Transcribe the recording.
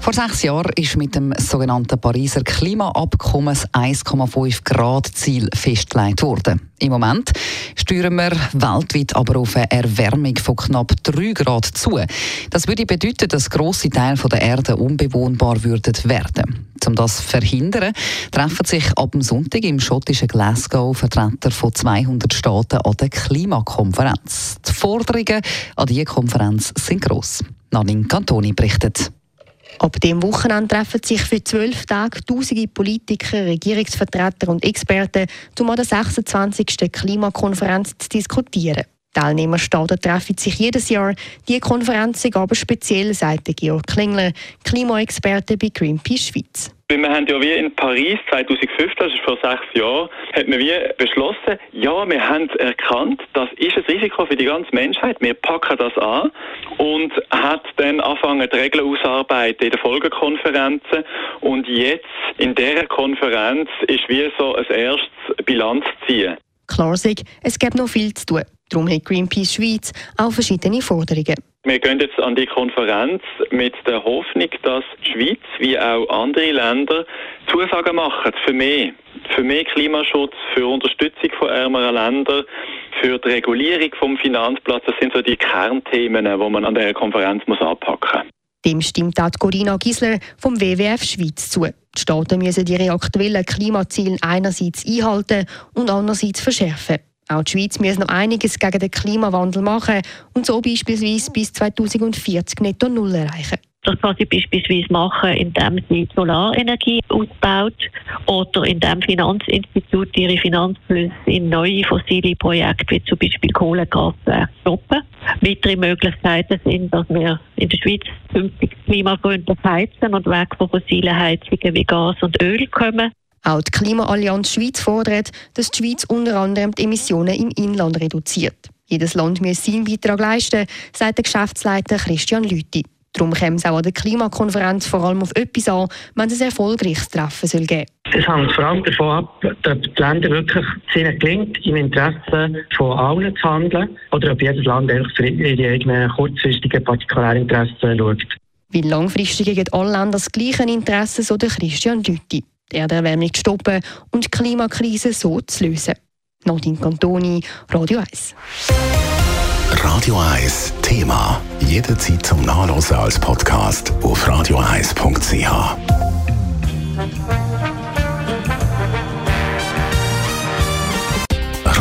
Vor sechs Jahren ist mit dem sogenannten Pariser Klimaabkommen das 1,5 Grad Ziel festgelegt worden. Im Moment steuern wir weltweit aber auf eine Erwärmung von knapp 3 Grad zu. Das würde bedeuten, dass grosse Teile der Erde unbewohnbar würden werden. Um das zu verhindern, treffen sich ab dem Sonntag im schottischen Glasgow Vertreter von 200 Staaten an der Klimakonferenz. Die Forderungen an diese Konferenz sind gross. Nadine Cantoni berichtet. Ab dem Wochenende treffen sich für zwölf Tage tausende Politiker, Regierungsvertreter und Experten, um an der 26. Klimakonferenz zu diskutieren. Teilnehmerstaaten treffen sich jedes Jahr. Die Konferenz ist aber speziell, sagt Georg Klingler, Klimaexperte bei Greenpeace Schweiz. Wir haben ja wie in Paris 2015, das ist vor sechs Jahren, hat man wie beschlossen, ja, wir haben erkannt, das ist ein Risiko für die ganze Menschheit, wir packen das an und hat dann angefangen, die Regeln auszuarbeiten in den Folgekonferenzen und jetzt in dieser Konferenz ist wie so ein erstes Bilanz ziehen. Klar es gibt noch viel zu tun. Darum hat Greenpeace Schweiz auch verschiedene Forderungen. Wir gehen jetzt an die Konferenz mit der Hoffnung, dass die Schweiz wie auch andere Länder Zusagen machen für mehr, für mehr Klimaschutz, für Unterstützung von ärmeren Ländern, für die Regulierung vom Finanzplatz. Das sind so die Kernthemen, die man an der Konferenz muss anpacken muss. Dem stimmt auch Corinna Gisler vom WWF Schweiz zu. Die Staaten müssen ihre aktuellen Klimaziele einerseits einhalten und andererseits verschärfen. Auch die Schweiz muss noch einiges gegen den Klimawandel machen und so beispielsweise bis 2040 netto Null erreichen. Das kann sie beispielsweise machen, indem sie Solarenergie ausbaut oder indem Finanzinstitute ihre Finanzflüsse in neue fossile Projekte wie zum Beispiel Kohlekraftwerke stoppen. Weitere Möglichkeiten sind, dass wir in der Schweiz künftig klimafreundlich heizen und weg von fossilen Heizungen wie Gas und Öl kommen. Auch die Klimaallianz Schweiz fordert, dass die Schweiz unter anderem die Emissionen im Inland reduziert. Jedes Land muss seinen Beitrag leisten, sagt der Geschäftsleiter Christian Lüthi. Darum käme es auch an der Klimakonferenz vor allem auf etwas an, wenn es ein erfolgreiches Treffen soll geben Es hängt vor allem davon ab, ob die Länder wirklich es gelingt, im Interesse von allen zu handeln, oder ob jedes Land einfach für ihre eigenen kurzfristigen Partikularinteressen schaut. Weil langfristig haben alle Länder das gleiche Interesse, so der Christian Lüthi die Erderwärmung zu stoppen und die Klimakrise so zu lösen. Nadine Cantoni, Radio 1. Radio 1 Thema. Jederzeit zum Nachlesen als Podcast auf radio1.ch.